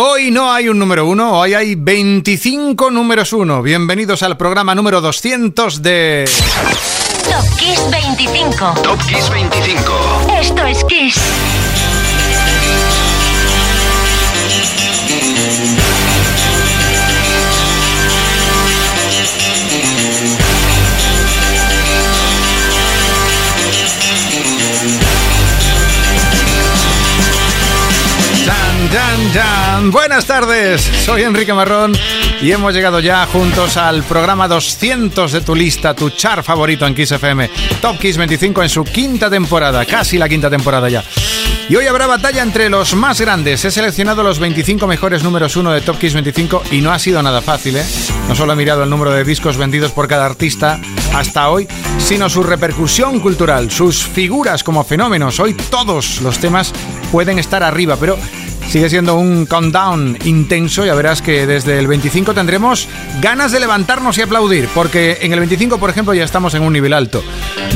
Hoy no hay un número uno, hoy hay 25 números uno. Bienvenidos al programa número 200 de... Top Kiss 25. Top Kiss 25. Esto es Kiss. Buenas tardes, soy Enrique Marrón y hemos llegado ya juntos al programa 200 de tu lista, tu char favorito en Kiss FM, Top Kiss 25 en su quinta temporada, casi la quinta temporada ya. Y hoy habrá batalla entre los más grandes. He seleccionado los 25 mejores números 1 de Top Kiss 25 y no ha sido nada fácil, ¿eh? No solo he mirado el número de discos vendidos por cada artista hasta hoy, sino su repercusión cultural, sus figuras como fenómenos. Hoy todos los temas pueden estar arriba, pero Sigue siendo un countdown intenso, ya verás que desde el 25 tendremos ganas de levantarnos y aplaudir, porque en el 25, por ejemplo, ya estamos en un nivel alto,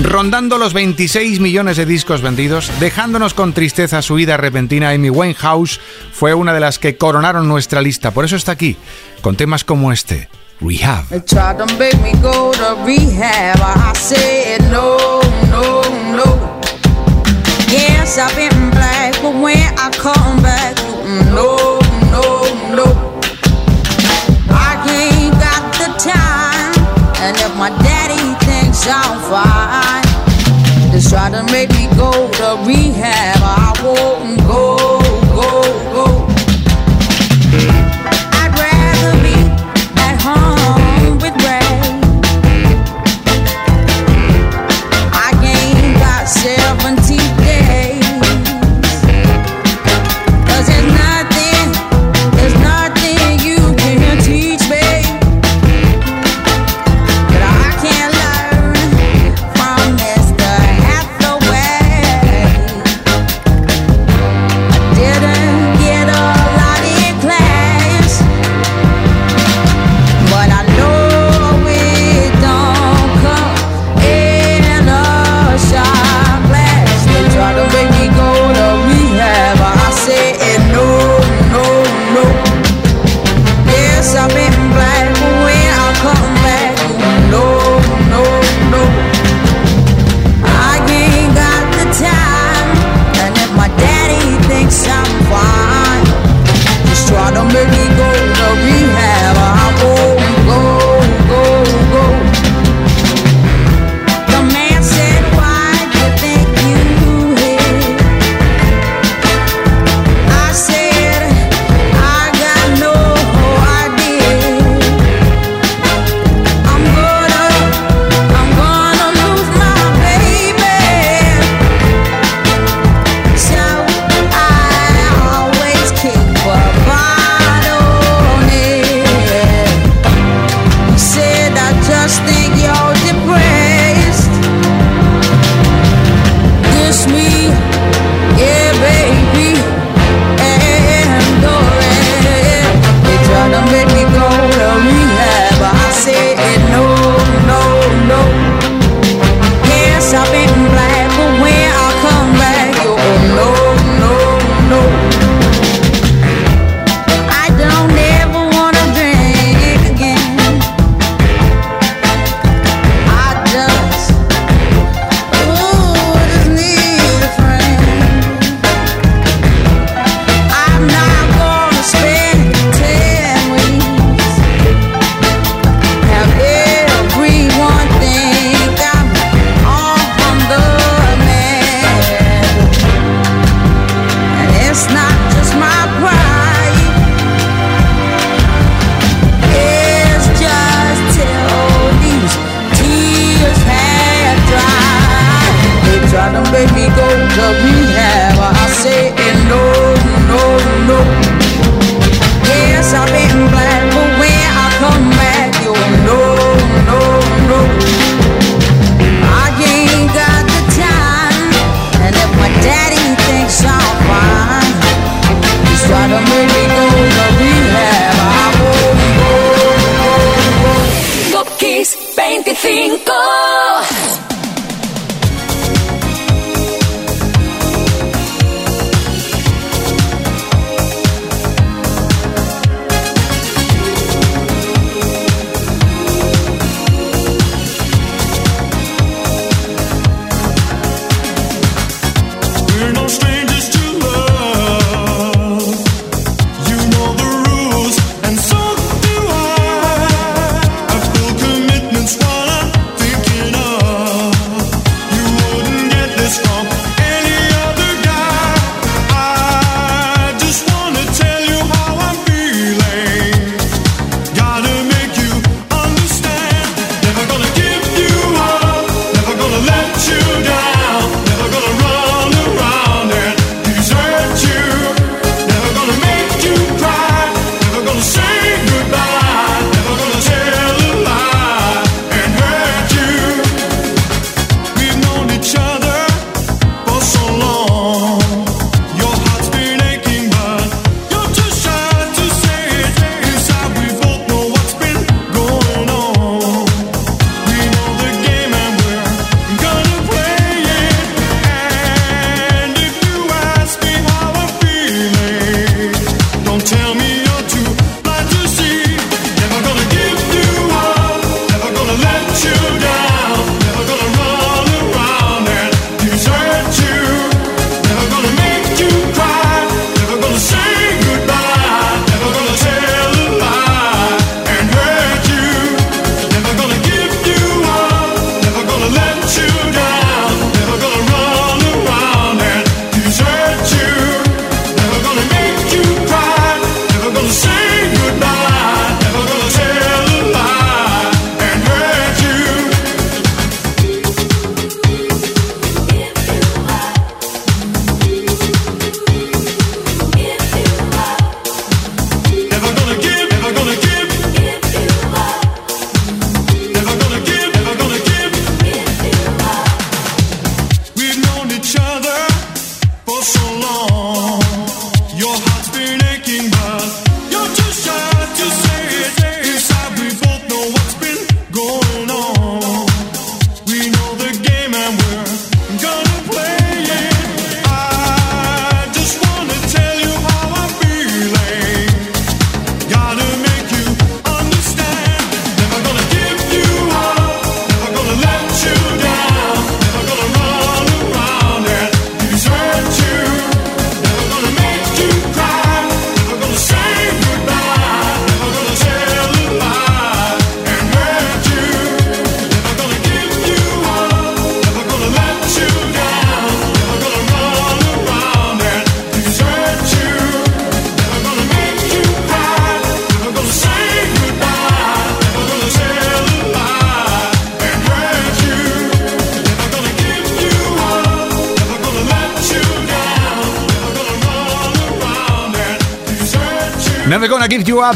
rondando los 26 millones de discos vendidos, dejándonos con tristeza su vida repentina. Amy Winehouse fue una de las que coronaron nuestra lista, por eso está aquí, con temas como este. Rehab. Yes, I've been black, but when I come back, no, no, no. I ain't got the time, and if my daddy thinks I'm fine, just try to make me go to rehab.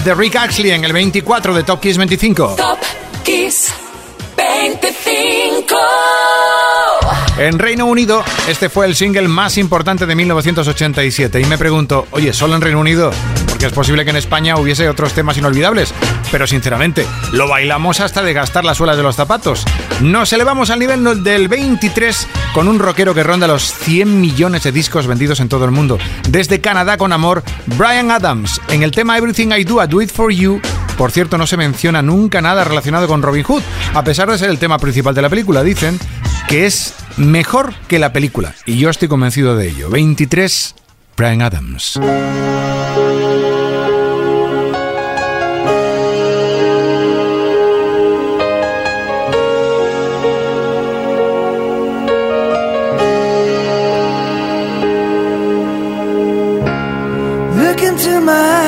De Rick Ashley en el 24 de Top Kiss 25. Top Kiss 25. En Reino Unido, este fue el single más importante de 1987. Y me pregunto, oye, ¿solo en Reino Unido? Porque es posible que en España hubiese otros temas inolvidables. Pero sinceramente, lo bailamos hasta de gastar las suelas de los zapatos. Nos elevamos al nivel del 23 con un rockero que ronda los 100 millones de discos vendidos en todo el mundo. Desde Canadá con amor, Brian Adams. En el tema Everything I Do, I Do It For You, por cierto, no se menciona nunca nada relacionado con Robin Hood, a pesar de ser el tema principal de la película. Dicen que es mejor que la película, y yo estoy convencido de ello. 23, Brian Adams. my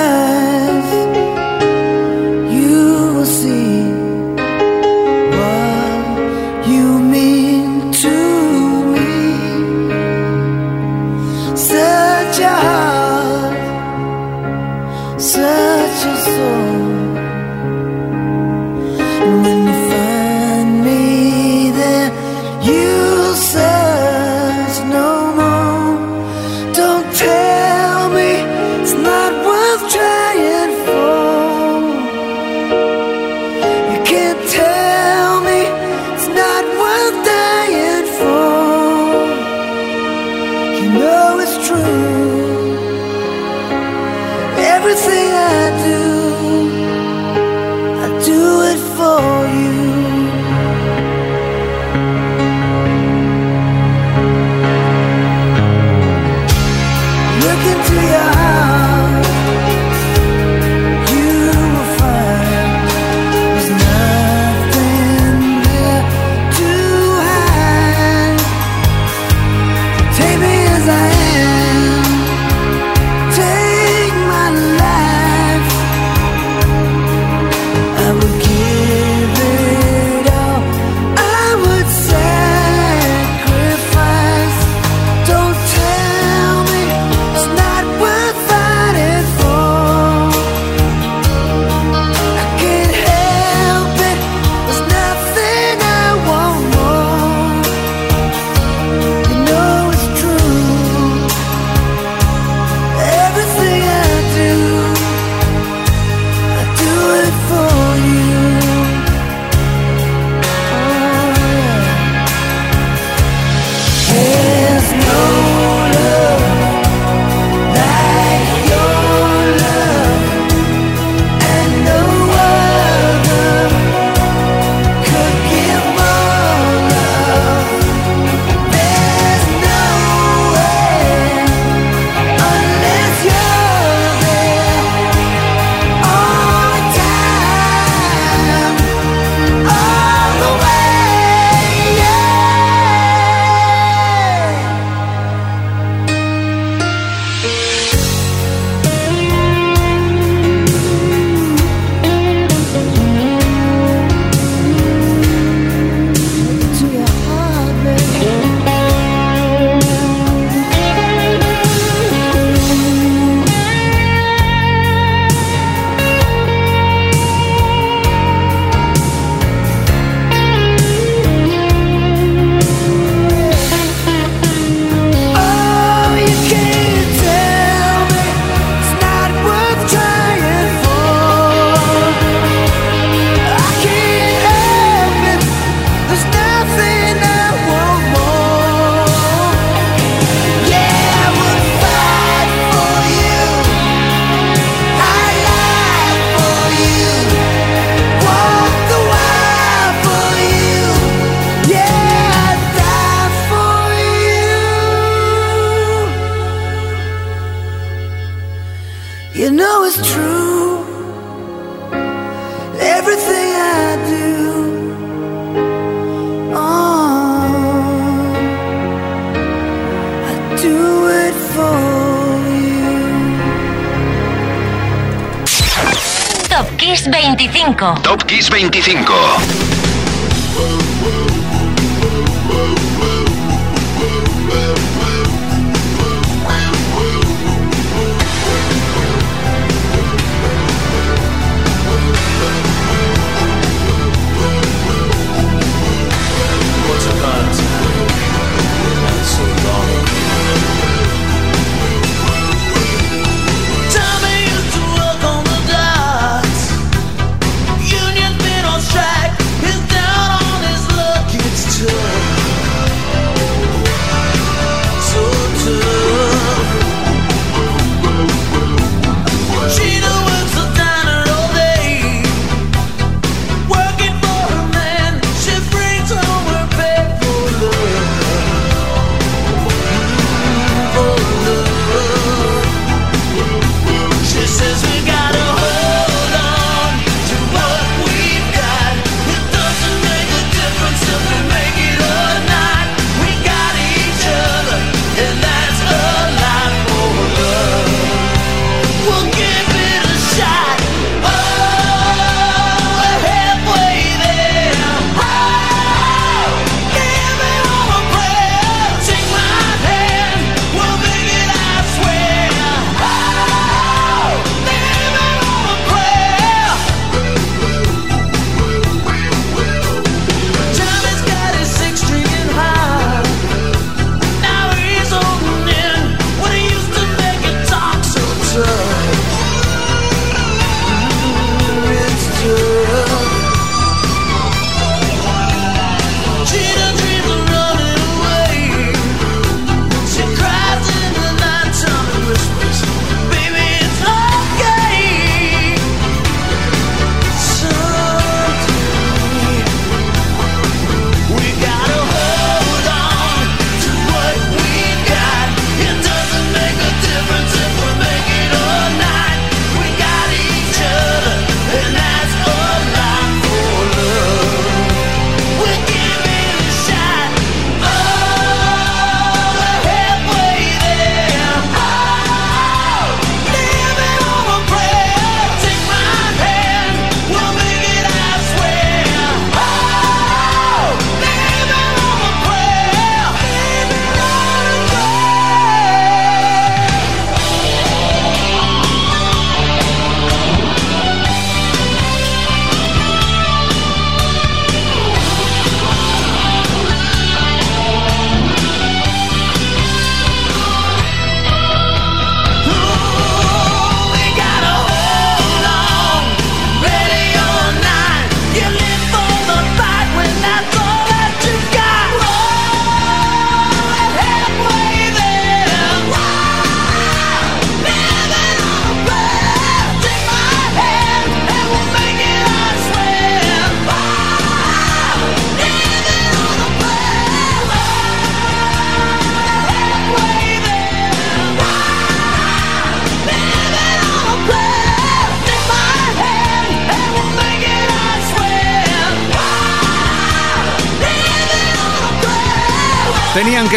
Top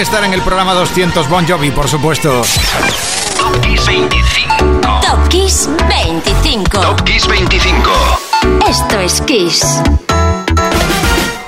que estar en el programa 200 Bon Jovi, por supuesto. Top Kiss 25. Top Kiss 25. Top Kiss 25. Esto es Kiss.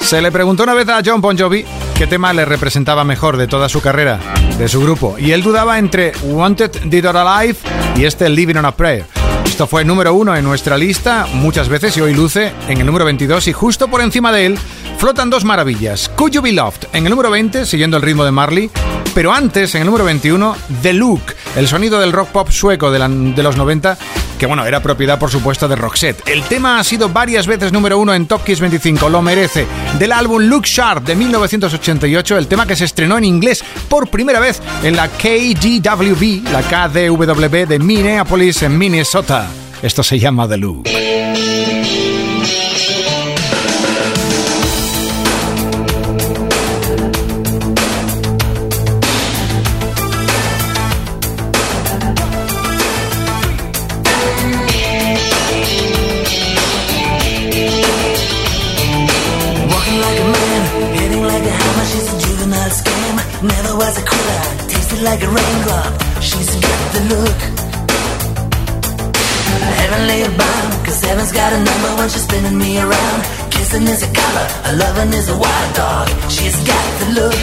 Se le preguntó una vez a John Bon Jovi qué tema le representaba mejor de toda su carrera, de su grupo, y él dudaba entre Wanted, Dead or Alive y este Living on a Prayer. Esto fue número uno en nuestra lista muchas veces y hoy luce en el número 22 y justo por encima de él flotan dos maravillas. Could You Be Loved en el número 20, siguiendo el ritmo de Marley, pero antes, en el número 21, The Look, el sonido del rock pop sueco de, de los 90 que bueno, era propiedad por supuesto de Roxette. El tema ha sido varias veces número uno en Top Kiss 25, lo merece. Del álbum Look Sharp de 1988, el tema que se estrenó en inglés por primera vez en la KDWB, la KDWB de Minneapolis en Minnesota. Esto se llama The Look. When she's spinning me around. Kissing is a color, a loving is a wild dog. She's got the look.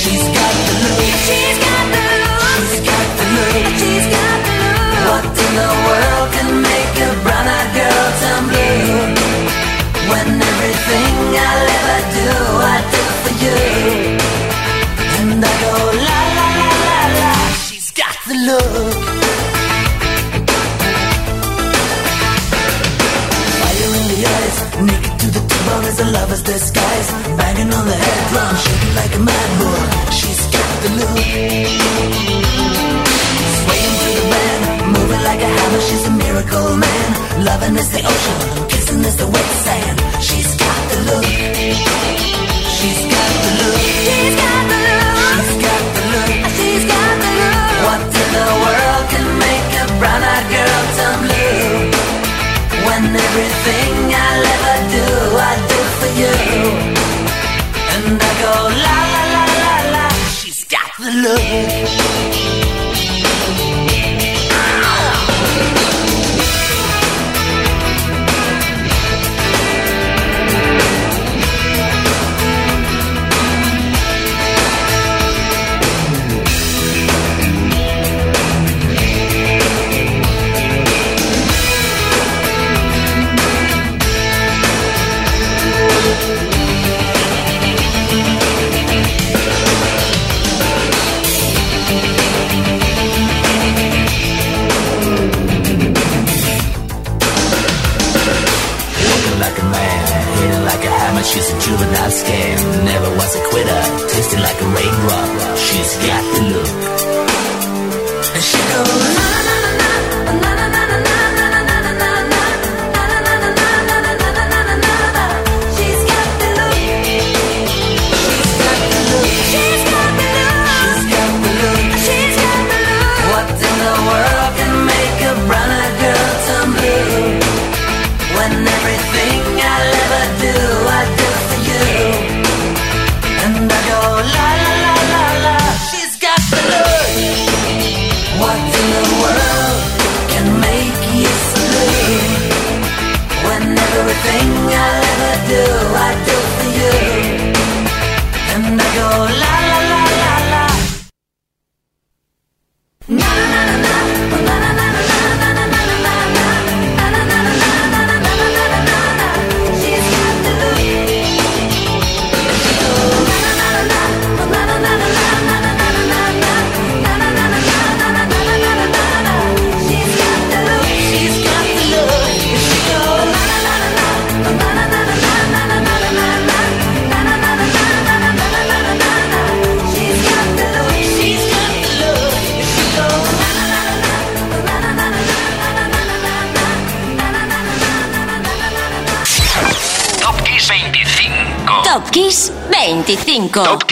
She's got the look. She's got the look. She's got the look. She's got the look. What in the world can make a brown-eyed girl turn blue? When everything I'll ever do, I do for you. And I go la la la la la. She's got the look. Tip as a lover's disguise. Banging on the head drum, shaking like a mad bull. She's got the look. Swaying to the band, moving like a hammer. She's a miracle man. Loving is the ocean, kissing is the wet sand. She's got the look. She's got the look. She's got the look. She's got the look. She's got the look. What in the world can make a brown-eyed girl turn blue? When everything you. And I go la la la la la. She's got the look. She's a juvenile scam. Never was a quitter, tasting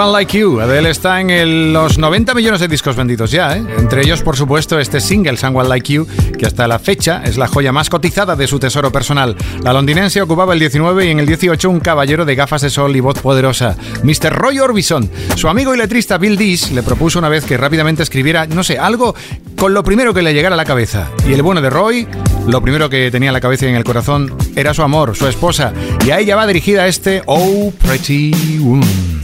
Someone Like You. Adele está en los 90 millones de discos vendidos ya, ¿eh? Entre ellos, por supuesto, este single, Someone Like You, que hasta la fecha es la joya más cotizada de su tesoro personal. La londinense ocupaba el 19 y en el 18 un caballero de gafas de sol y voz poderosa, Mr. Roy Orbison. Su amigo y letrista Bill Dees le propuso una vez que rápidamente escribiera, no sé, algo con lo primero que le llegara a la cabeza. Y el bueno de Roy, lo primero que tenía en la cabeza y en el corazón era su amor, su esposa. Y a ella va dirigida este Oh Pretty Woman.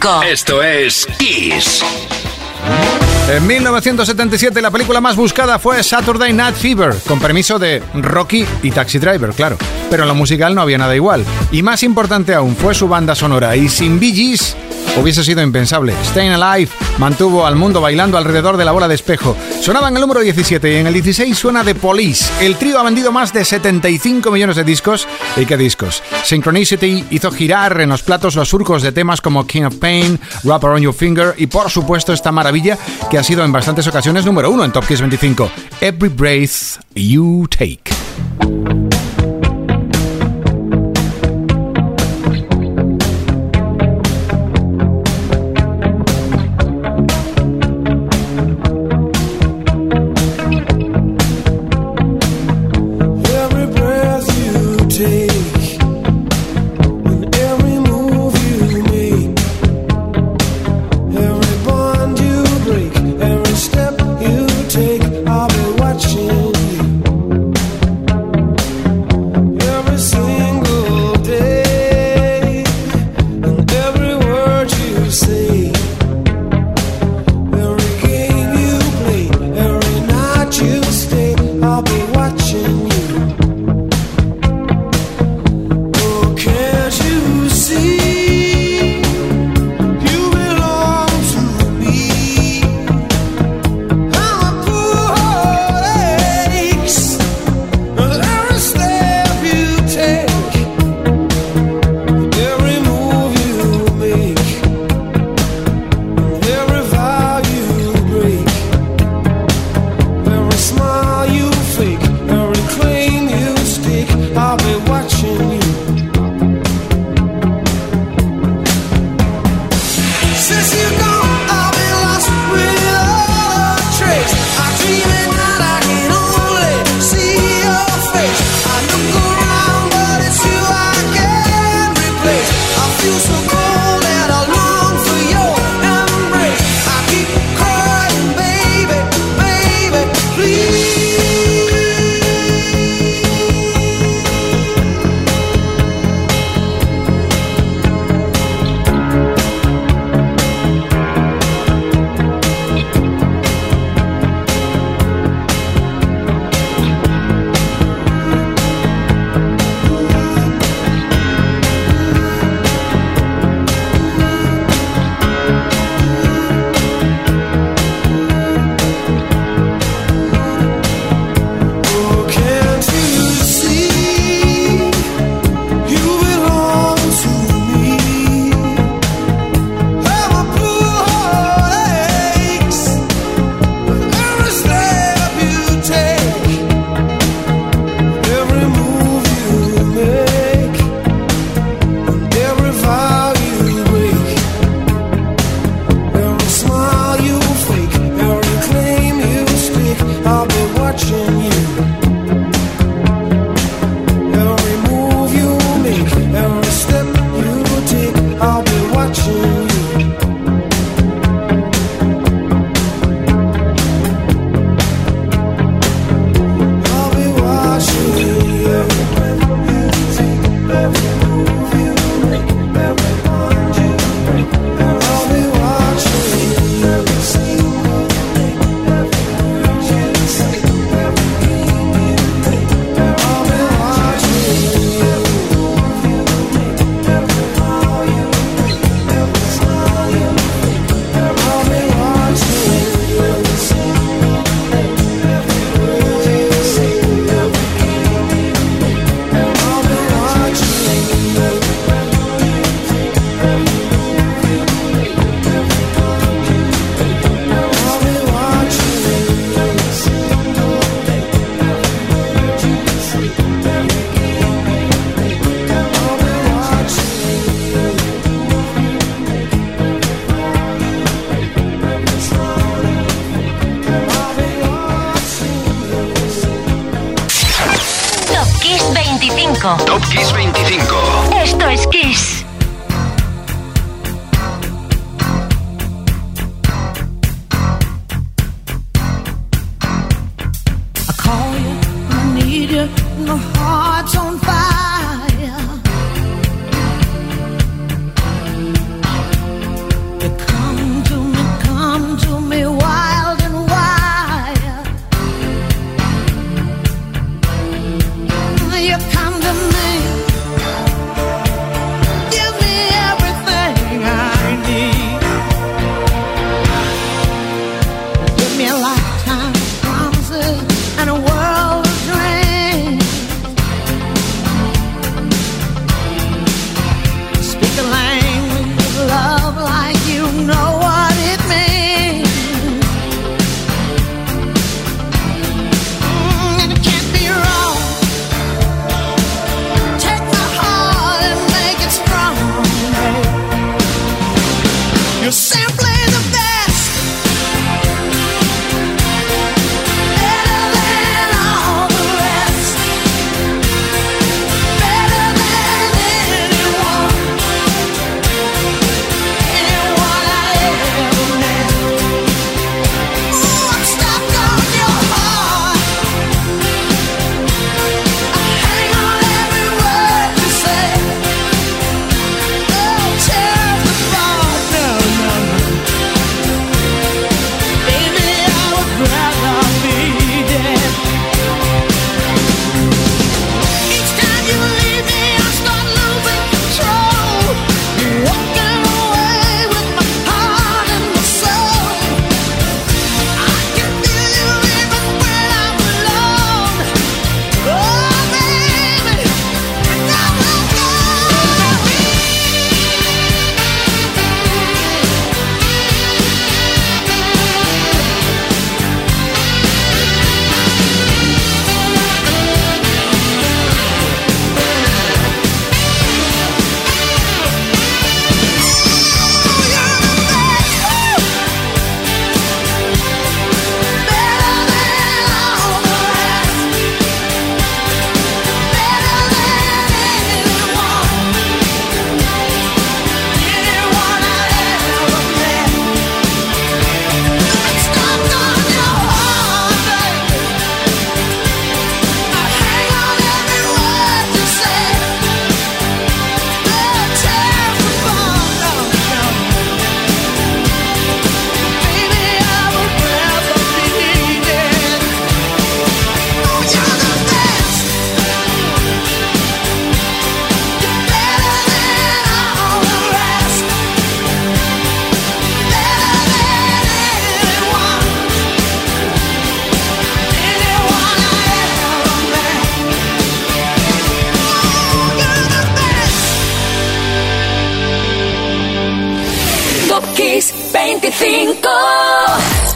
25. Esto es Kiss. En 1977 la película más buscada fue Saturday Night Fever, con permiso de Rocky y Taxi Driver, claro. Pero en lo musical no había nada igual. Y más importante aún fue su banda sonora. Y sin Bee Gees hubiese sido impensable. Staying Alive mantuvo al mundo bailando alrededor de la bola de espejo. Sonaba en el número 17 y en el 16 suena The Police. El trío ha vendido más de 75 millones de discos. ¿Y qué discos? Synchronicity hizo girar en los platos los surcos de temas como King of Pain, Wrap Around Your Finger y por supuesto esta maravilla que ha sido en bastantes ocasiones número uno en Top Kiss 25. Every Breath You Take.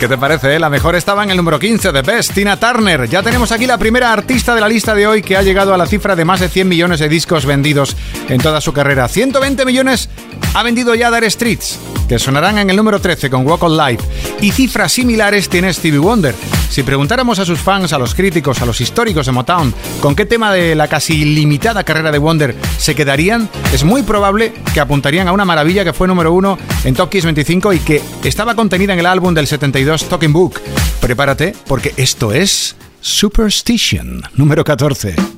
¿Qué te parece? Eh? La mejor estaba en el número 15 de Best, Tina Turner. Ya tenemos aquí la primera artista de la lista de hoy que ha llegado a la cifra de más de 100 millones de discos vendidos en toda su carrera. 120 millones ha vendido ya Dar Streets, que sonarán en el número 13 con Walk on Life. Y cifras similares tiene Stevie Wonder. Si preguntáramos a sus fans, a los críticos, a los históricos de Motown, con qué tema de la casi ilimitada carrera de Wonder se quedarían, es muy probable que apuntarían a una maravilla que fue número uno en Top Kiss 25 y que estaba contenida en el álbum del 72 Talking Book. Prepárate porque esto es Superstition, número 14.